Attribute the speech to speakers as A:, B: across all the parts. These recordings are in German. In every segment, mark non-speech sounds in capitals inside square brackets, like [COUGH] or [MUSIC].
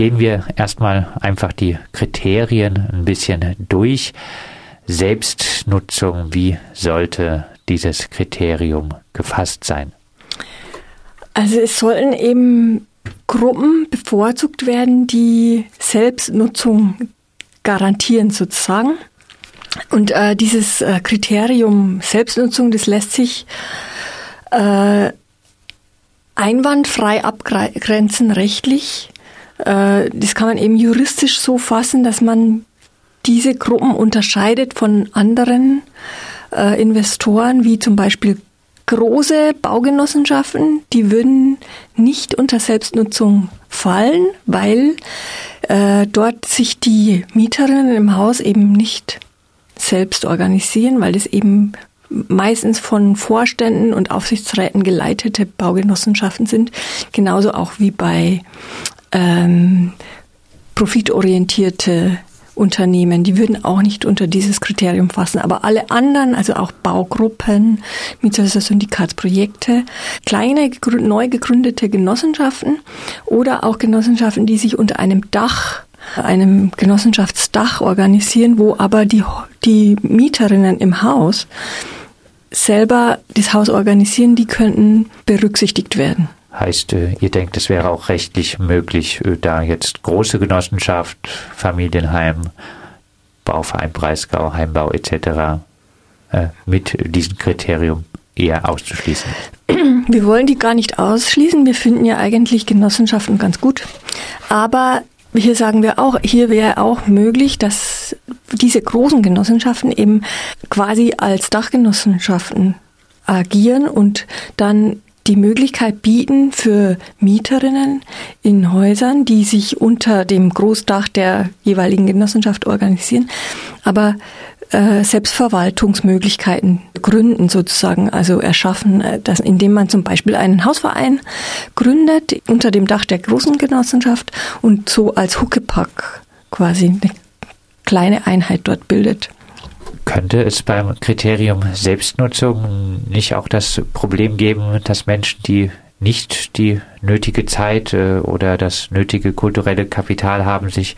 A: gehen wir erstmal einfach die Kriterien ein bisschen durch. Selbstnutzung, wie sollte dieses Kriterium gefasst sein?
B: Also es sollen eben Gruppen bevorzugt werden, die Selbstnutzung garantieren sozusagen. Und äh, dieses äh, Kriterium Selbstnutzung, das lässt sich äh, einwandfrei abgrenzen rechtlich. Äh, das kann man eben juristisch so fassen, dass man diese Gruppen unterscheidet von anderen äh, Investoren, wie zum Beispiel große Baugenossenschaften, die würden nicht unter Selbstnutzung fallen, weil äh, dort sich die Mieterinnen im Haus eben nicht selbst organisieren, weil das eben meistens von Vorständen und Aufsichtsräten geleitete Baugenossenschaften sind, genauso auch wie bei ähm, profitorientierte Unternehmen, die würden auch nicht unter dieses Kriterium fassen. Aber alle anderen, also auch Baugruppen, Mietshäuser, Syndikatsprojekte, kleine, neu gegründete Genossenschaften oder auch Genossenschaften, die sich unter einem Dach einem Genossenschaftsdach organisieren, wo aber die, die Mieterinnen im Haus selber das Haus organisieren, die könnten berücksichtigt werden.
A: Heißt, äh, ihr denkt, es wäre auch rechtlich möglich, äh, da jetzt große Genossenschaft, Familienheim, Bauverein Breisgau, Heimbau etc. Äh, mit diesem Kriterium eher auszuschließen?
B: Wir wollen die gar nicht ausschließen. Wir finden ja eigentlich Genossenschaften ganz gut. Aber hier sagen wir auch, hier wäre auch möglich, dass diese großen Genossenschaften eben quasi als Dachgenossenschaften agieren und dann die Möglichkeit bieten für Mieterinnen in Häusern, die sich unter dem Großdach der jeweiligen Genossenschaft organisieren, aber äh, Selbstverwaltungsmöglichkeiten gründen sozusagen, also erschaffen, äh, dass, indem man zum Beispiel einen Hausverein gründet unter dem Dach der großen Genossenschaft und so als Huckepack quasi eine kleine Einheit dort bildet.
A: Könnte es beim Kriterium Selbstnutzung nicht auch das Problem geben, dass Menschen, die nicht die nötige Zeit äh, oder das nötige kulturelle Kapital haben, sich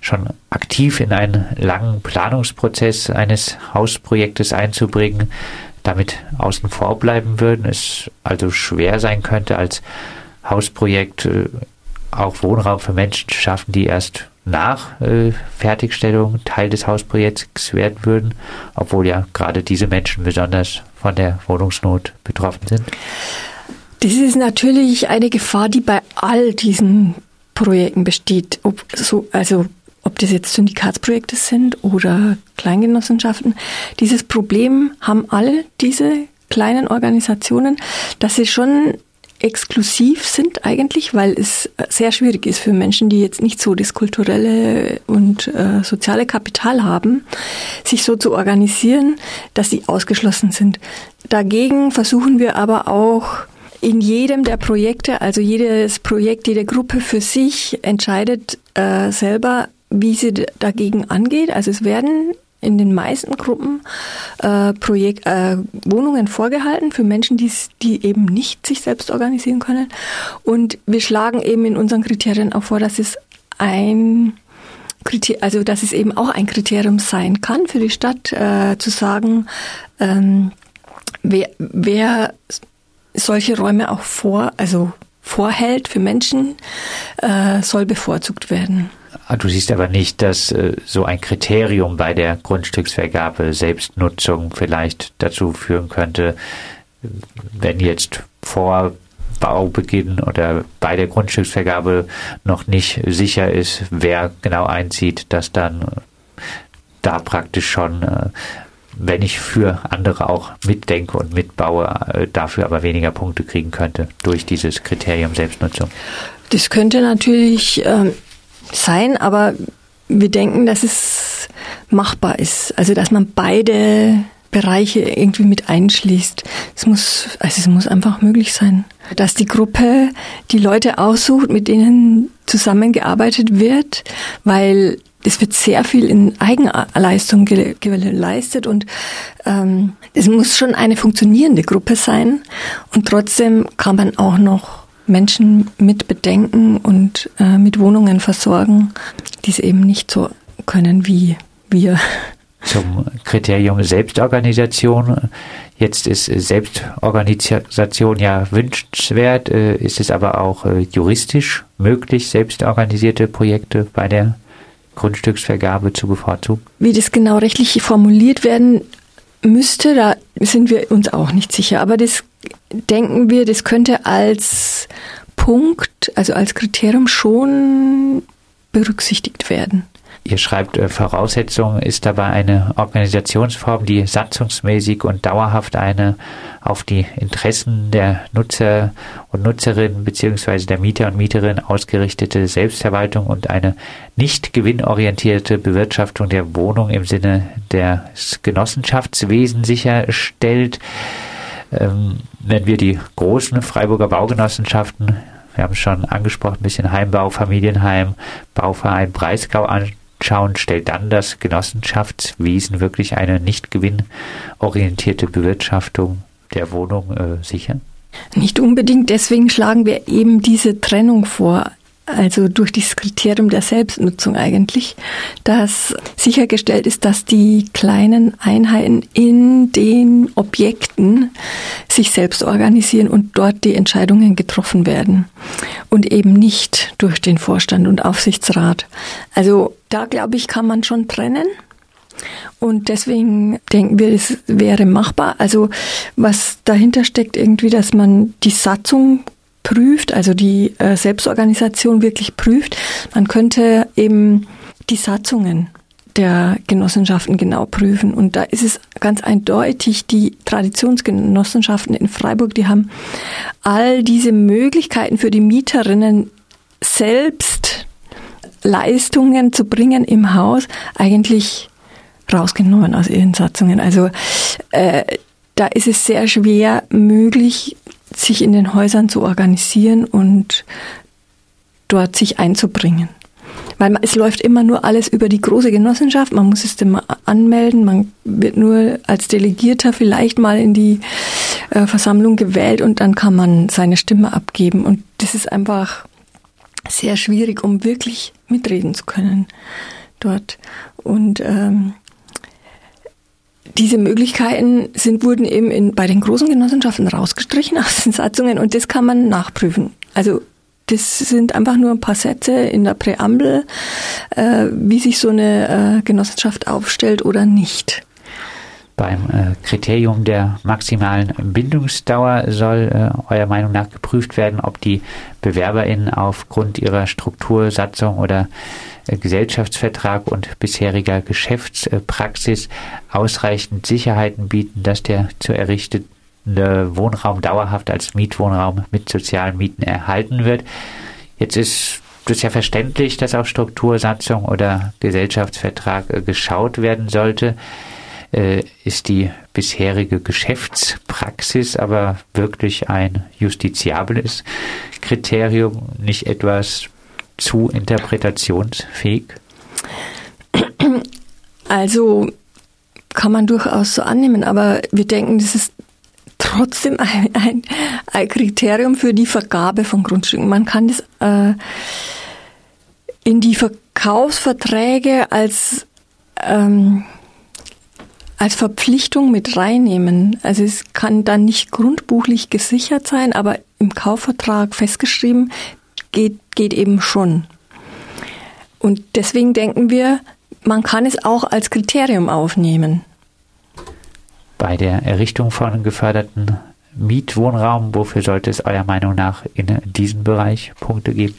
A: schon aktiv in einen langen Planungsprozess eines Hausprojektes einzubringen, damit außen vor bleiben würden, es also schwer sein könnte, als Hausprojekt äh, auch Wohnraum für Menschen zu schaffen, die erst nach äh, Fertigstellung Teil des Hausprojekts werden würden, obwohl ja gerade diese Menschen besonders von der Wohnungsnot betroffen sind?
B: Das ist natürlich eine Gefahr, die bei all diesen Projekten besteht. Ob so, also ob das jetzt Syndikatsprojekte sind oder Kleingenossenschaften. Dieses Problem haben alle diese kleinen Organisationen, dass sie schon exklusiv sind eigentlich, weil es sehr schwierig ist für Menschen, die jetzt nicht so das kulturelle und äh, soziale Kapital haben, sich so zu organisieren, dass sie ausgeschlossen sind. Dagegen versuchen wir aber auch in jedem der Projekte, also jedes Projekt, jede Gruppe für sich entscheidet äh, selber, wie sie dagegen angeht. Also es werden in den meisten Gruppen äh, Projekt, äh, Wohnungen vorgehalten für Menschen, die, die eben nicht sich selbst organisieren können. Und wir schlagen eben in unseren Kriterien auch vor, dass es ein Kriterium, also dass es eben auch ein Kriterium sein kann für die Stadt, äh, zu sagen, ähm, wer, wer solche Räume auch vor, also vorhält für Menschen, äh, soll bevorzugt werden.
A: Ah, du siehst aber nicht, dass äh, so ein Kriterium bei der Grundstücksvergabe Selbstnutzung vielleicht dazu führen könnte, wenn jetzt vor Baubeginn oder bei der Grundstücksvergabe noch nicht sicher ist, wer genau einzieht, dass dann da praktisch schon, äh, wenn ich für andere auch mitdenke und mitbaue, äh, dafür aber weniger Punkte kriegen könnte durch dieses Kriterium Selbstnutzung.
B: Das könnte natürlich ähm, sein, aber wir denken, dass es machbar ist. Also, dass man beide Bereiche irgendwie mit einschließt. Es muss, also es muss einfach möglich sein, dass die Gruppe die Leute aussucht, mit denen zusammengearbeitet wird, weil es wird sehr viel in Eigenleistung geleistet und ähm, es muss schon eine funktionierende Gruppe sein und trotzdem kann man auch noch Menschen mit bedenken und äh, mit Wohnungen versorgen, die es eben nicht so können wie wir.
A: Zum Kriterium Selbstorganisation. Jetzt ist Selbstorganisation ja wünschenswert, äh, ist es aber auch äh, juristisch möglich, selbstorganisierte Projekte bei der Grundstücksvergabe zu bevorzugen?
B: Wie das genau rechtlich formuliert werden müsste, da sind wir uns auch nicht sicher. Aber das denken wir, das könnte als Punkt, also als Kriterium schon berücksichtigt werden.
A: Ihr schreibt, äh, Voraussetzung ist dabei eine Organisationsform, die satzungsmäßig und dauerhaft eine auf die Interessen der Nutzer und Nutzerinnen bzw. der Mieter und Mieterinnen ausgerichtete Selbstverwaltung und eine nicht gewinnorientierte Bewirtschaftung der Wohnung im Sinne des Genossenschaftswesens sicherstellt. Ähm, wenn wir die großen Freiburger Baugenossenschaften wir haben es schon angesprochen, ein bisschen Heimbau, Familienheim, Bauverein Breisgau an, anschauen, stellt dann das Genossenschaftswesen wirklich eine nicht gewinnorientierte Bewirtschaftung der Wohnung äh, sicher?
B: Nicht unbedingt, deswegen schlagen wir eben diese Trennung vor also durch dieses Kriterium der Selbstnutzung eigentlich, dass sichergestellt ist, dass die kleinen Einheiten in den Objekten sich selbst organisieren und dort die Entscheidungen getroffen werden und eben nicht durch den Vorstand und Aufsichtsrat. Also da glaube ich, kann man schon trennen. Und deswegen denken wir, es wäre machbar. Also was dahinter steckt irgendwie, dass man die Satzung prüft, also die äh, Selbstorganisation wirklich prüft. Man könnte eben die Satzungen der Genossenschaften genau prüfen. Und da ist es ganz eindeutig, die Traditionsgenossenschaften in Freiburg, die haben all diese Möglichkeiten für die Mieterinnen selbst Leistungen zu bringen im Haus eigentlich rausgenommen aus ihren Satzungen. Also äh, da ist es sehr schwer möglich, sich in den Häusern zu organisieren und dort sich einzubringen. Weil es läuft immer nur alles über die große Genossenschaft. Man muss es immer anmelden. Man wird nur als Delegierter vielleicht mal in die äh, Versammlung gewählt und dann kann man seine Stimme abgeben. Und das ist einfach sehr schwierig, um wirklich mitreden zu können dort. Und ähm, diese Möglichkeiten sind, wurden eben in, bei den großen Genossenschaften rausgestrichen aus den Satzungen und das kann man nachprüfen. Also das sind einfach nur ein paar Sätze in der Präambel, äh, wie sich so eine äh, Genossenschaft aufstellt oder nicht.
A: Beim äh, Kriterium der maximalen Bindungsdauer soll äh, eurer Meinung nach geprüft werden, ob die BewerberInnen aufgrund ihrer Struktursatzung oder äh, Gesellschaftsvertrag und bisheriger Geschäftspraxis ausreichend Sicherheiten bieten, dass der zu errichtende Wohnraum dauerhaft als Mietwohnraum mit sozialen Mieten erhalten wird. Jetzt ist es ja verständlich, dass auf Struktursatzung oder Gesellschaftsvertrag äh, geschaut werden sollte. Äh, ist die bisherige Geschäftspraxis aber wirklich ein justiziables Kriterium, nicht etwas zu interpretationsfähig?
B: Also kann man durchaus so annehmen, aber wir denken, das ist trotzdem ein, [LAUGHS] ein, ein Kriterium für die Vergabe von Grundstücken. Man kann das äh, in die Verkaufsverträge als ähm, als Verpflichtung mit reinnehmen. Also es kann dann nicht grundbuchlich gesichert sein, aber im Kaufvertrag festgeschrieben, geht, geht eben schon. Und deswegen denken wir, man kann es auch als Kriterium aufnehmen.
A: Bei der Errichtung von geförderten Mietwohnraum, wofür sollte es eurer Meinung nach in diesem Bereich Punkte geben?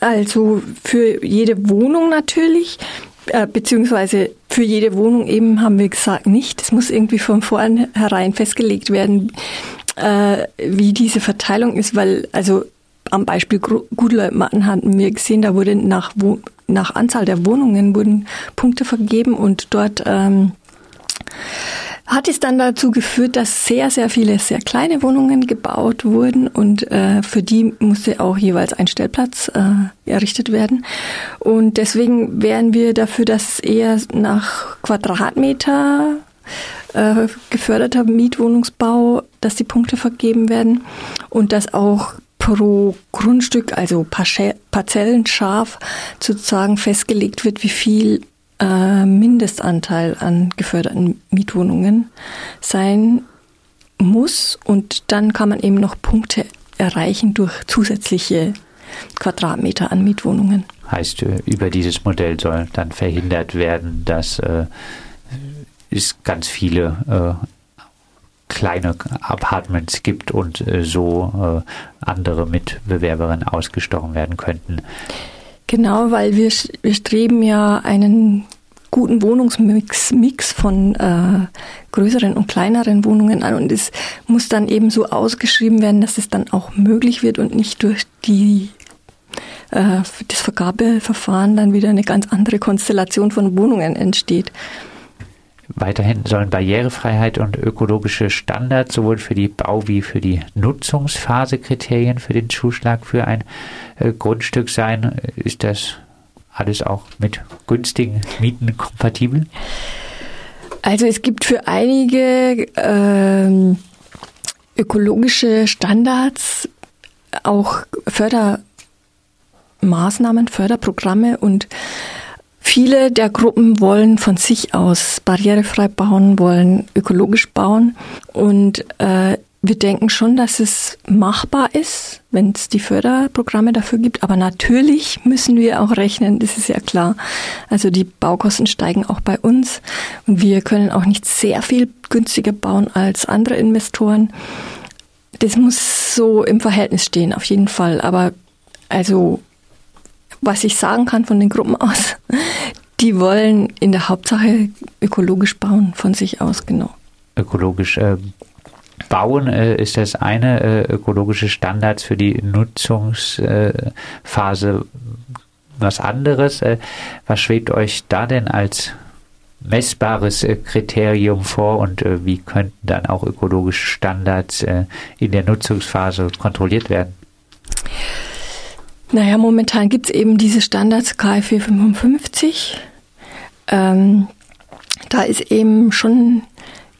B: Also für jede Wohnung natürlich, äh, beziehungsweise für jede Wohnung eben haben wir gesagt nicht. Es muss irgendwie von vornherein festgelegt werden, äh, wie diese Verteilung ist, weil also am Beispiel Gutleutmatten hatten wir gesehen, da wurde nach, nach Anzahl der Wohnungen wurden Punkte vergeben und dort ähm, hat es dann dazu geführt, dass sehr, sehr viele sehr kleine Wohnungen gebaut wurden und äh, für die musste auch jeweils ein Stellplatz äh, errichtet werden. Und deswegen wären wir dafür, dass eher nach Quadratmeter äh, geförderter Mietwohnungsbau, dass die Punkte vergeben werden und dass auch pro Grundstück, also parzellenscharf sozusagen festgelegt wird, wie viel äh, Mindestanteil an geförderten Mietwohnungen sein muss. Und dann kann man eben noch Punkte erreichen durch zusätzliche Quadratmeter an Mietwohnungen.
A: Heißt, äh, über dieses Modell soll dann verhindert werden, dass äh, es ganz viele äh, kleine Apartments gibt und äh, so äh, andere Mitbewerberinnen ausgestochen werden könnten.
B: Genau, weil wir, wir streben ja einen guten Wohnungsmix Mix von äh, größeren und kleineren Wohnungen an und es muss dann eben so ausgeschrieben werden, dass es dann auch möglich wird und nicht durch die äh, das Vergabeverfahren dann wieder eine ganz andere Konstellation von Wohnungen entsteht.
A: Weiterhin sollen Barrierefreiheit und ökologische Standards sowohl für die Bau- wie für die Nutzungsphase Kriterien für den Zuschlag für ein äh, Grundstück sein. Ist das alles auch mit günstigen Mieten kompatibel?
B: Also es gibt für einige äh, ökologische Standards auch Fördermaßnahmen, Förderprogramme und Viele der Gruppen wollen von sich aus barrierefrei bauen, wollen ökologisch bauen und äh, wir denken schon, dass es machbar ist, wenn es die Förderprogramme dafür gibt. Aber natürlich müssen wir auch rechnen, das ist ja klar. Also die Baukosten steigen auch bei uns und wir können auch nicht sehr viel günstiger bauen als andere Investoren. Das muss so im Verhältnis stehen, auf jeden Fall. Aber also was ich sagen kann von den Gruppen aus, [LAUGHS] die wollen in der Hauptsache ökologisch bauen, von sich aus, genau.
A: Ökologisch äh, bauen äh, ist das eine, äh, ökologische Standards für die Nutzungsphase was anderes. Äh, was schwebt euch da denn als messbares äh, Kriterium vor und äh, wie könnten dann auch ökologische Standards in der Nutzungsphase kontrolliert werden?
B: Naja, momentan gibt es eben diese Standards KfW 55. Ähm, da ist eben schon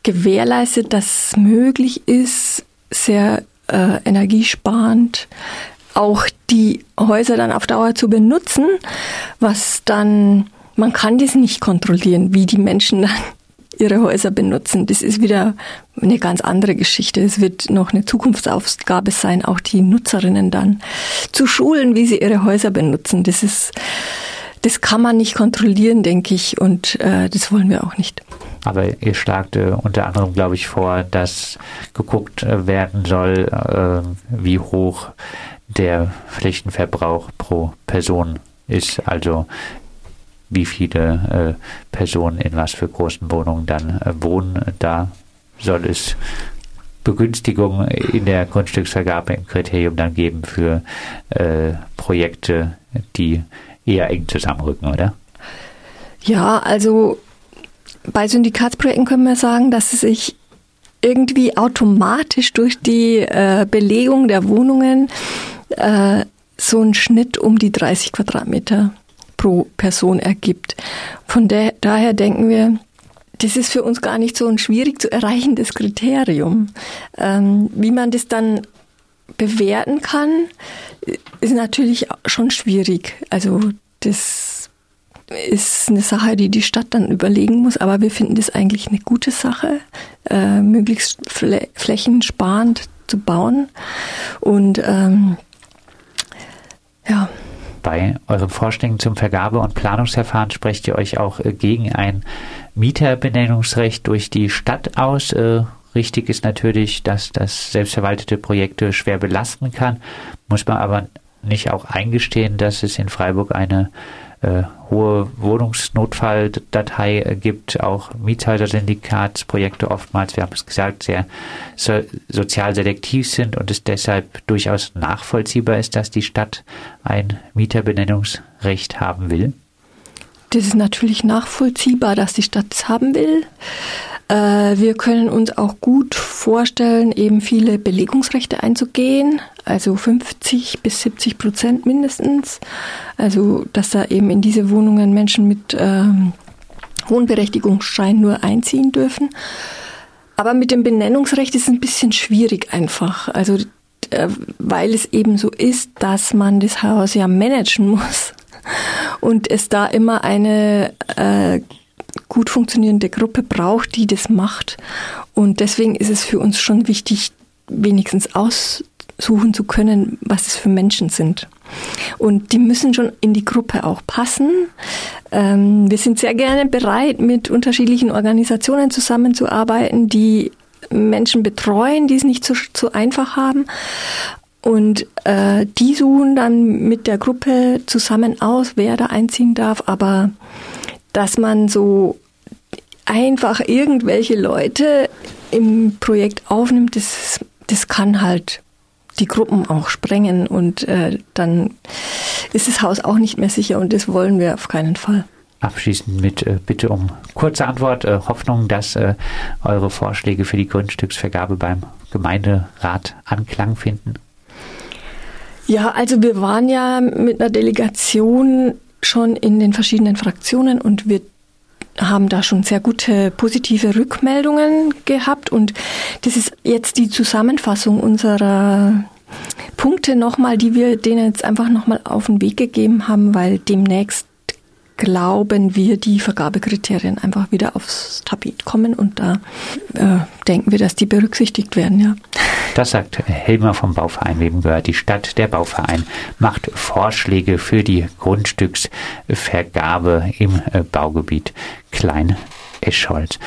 B: gewährleistet, dass es möglich ist, sehr äh, energiesparend auch die Häuser dann auf Dauer zu benutzen, was dann, man kann das nicht kontrollieren, wie die Menschen [LAUGHS] dann ihre Häuser benutzen. Das ist wieder eine ganz andere Geschichte. Es wird noch eine Zukunftsaufgabe sein, auch die Nutzerinnen dann zu schulen, wie sie ihre Häuser benutzen. Das ist, das kann man nicht kontrollieren, denke ich, und äh, das wollen wir auch nicht.
A: Aber ihr schlagt äh, unter anderem, glaube ich, vor, dass geguckt äh, werden soll, äh, wie hoch der Flächenverbrauch pro Person ist. Also wie viele äh, Personen in was für großen Wohnungen dann äh, wohnen. Da soll es Begünstigung in der Grundstücksvergabe im Kriterium dann geben für äh, Projekte, die eher eng zusammenrücken, oder?
B: Ja, also bei Syndikatsprojekten können wir sagen, dass es sich irgendwie automatisch durch die äh, Belegung der Wohnungen äh, so ein Schnitt um die 30 Quadratmeter pro Person ergibt. Von der, daher denken wir, das ist für uns gar nicht so ein schwierig zu erreichendes Kriterium. Ähm, wie man das dann bewerten kann, ist natürlich schon schwierig. Also das ist eine Sache, die die Stadt dann überlegen muss, aber wir finden das eigentlich eine gute Sache, äh, möglichst flä flächensparend zu bauen. Und ähm, ja.
A: Bei euren Vorschlägen zum Vergabe- und Planungsverfahren sprecht ihr euch auch äh, gegen ein Mieterbenennungsrecht durch die Stadt aus. Äh, richtig ist natürlich, dass das selbstverwaltete Projekte schwer belasten kann. Muss man aber nicht auch eingestehen, dass es in Freiburg eine äh, hohe Wohnungsnotfalldatei äh, gibt, auch Mietshäuser-Syndikatsprojekte oftmals, wir haben es gesagt, sehr so, sozial selektiv sind und es deshalb durchaus nachvollziehbar ist, dass die Stadt ein Mieterbenennungsrecht haben will?
B: Das ist natürlich nachvollziehbar, dass die Stadt es haben will. Äh, wir können uns auch gut vorstellen, eben viele Belegungsrechte einzugehen, also 50 bis 70 Prozent mindestens. Also, dass da eben in diese Wohnungen Menschen mit ähm, Wohnberechtigungsschein nur einziehen dürfen. Aber mit dem Benennungsrecht ist es ein bisschen schwierig einfach. Also äh, weil es eben so ist, dass man das Haus ja managen muss und es da immer eine äh, gut funktionierende Gruppe braucht, die das macht. Und deswegen ist es für uns schon wichtig, wenigstens aussuchen zu können, was es für Menschen sind. Und die müssen schon in die Gruppe auch passen. Ähm, wir sind sehr gerne bereit, mit unterschiedlichen Organisationen zusammenzuarbeiten, die Menschen betreuen, die es nicht so, so einfach haben. Und äh, die suchen dann mit der Gruppe zusammen aus, wer da einziehen darf. Aber dass man so einfach irgendwelche Leute im Projekt aufnimmt, das, das kann halt die Gruppen auch sprengen und äh, dann ist das Haus auch nicht mehr sicher und das wollen wir auf keinen Fall.
A: Abschließend mit äh, Bitte um kurze Antwort, äh, Hoffnung, dass äh, eure Vorschläge für die Grundstücksvergabe beim Gemeinderat Anklang finden.
B: Ja, also wir waren ja mit einer Delegation schon in den verschiedenen Fraktionen und wir haben da schon sehr gute positive Rückmeldungen gehabt. Und das ist jetzt die Zusammenfassung unserer Punkte nochmal, die wir denen jetzt einfach nochmal auf den Weg gegeben haben, weil demnächst glauben wir, die Vergabekriterien einfach wieder aufs Tapet kommen und da äh, denken wir, dass die berücksichtigt werden, ja.
A: Das sagt Helmer vom Bauverein Wem gehört die Stadt. Der Bauverein macht Vorschläge für die Grundstücksvergabe im äh, Baugebiet Klein Escholz.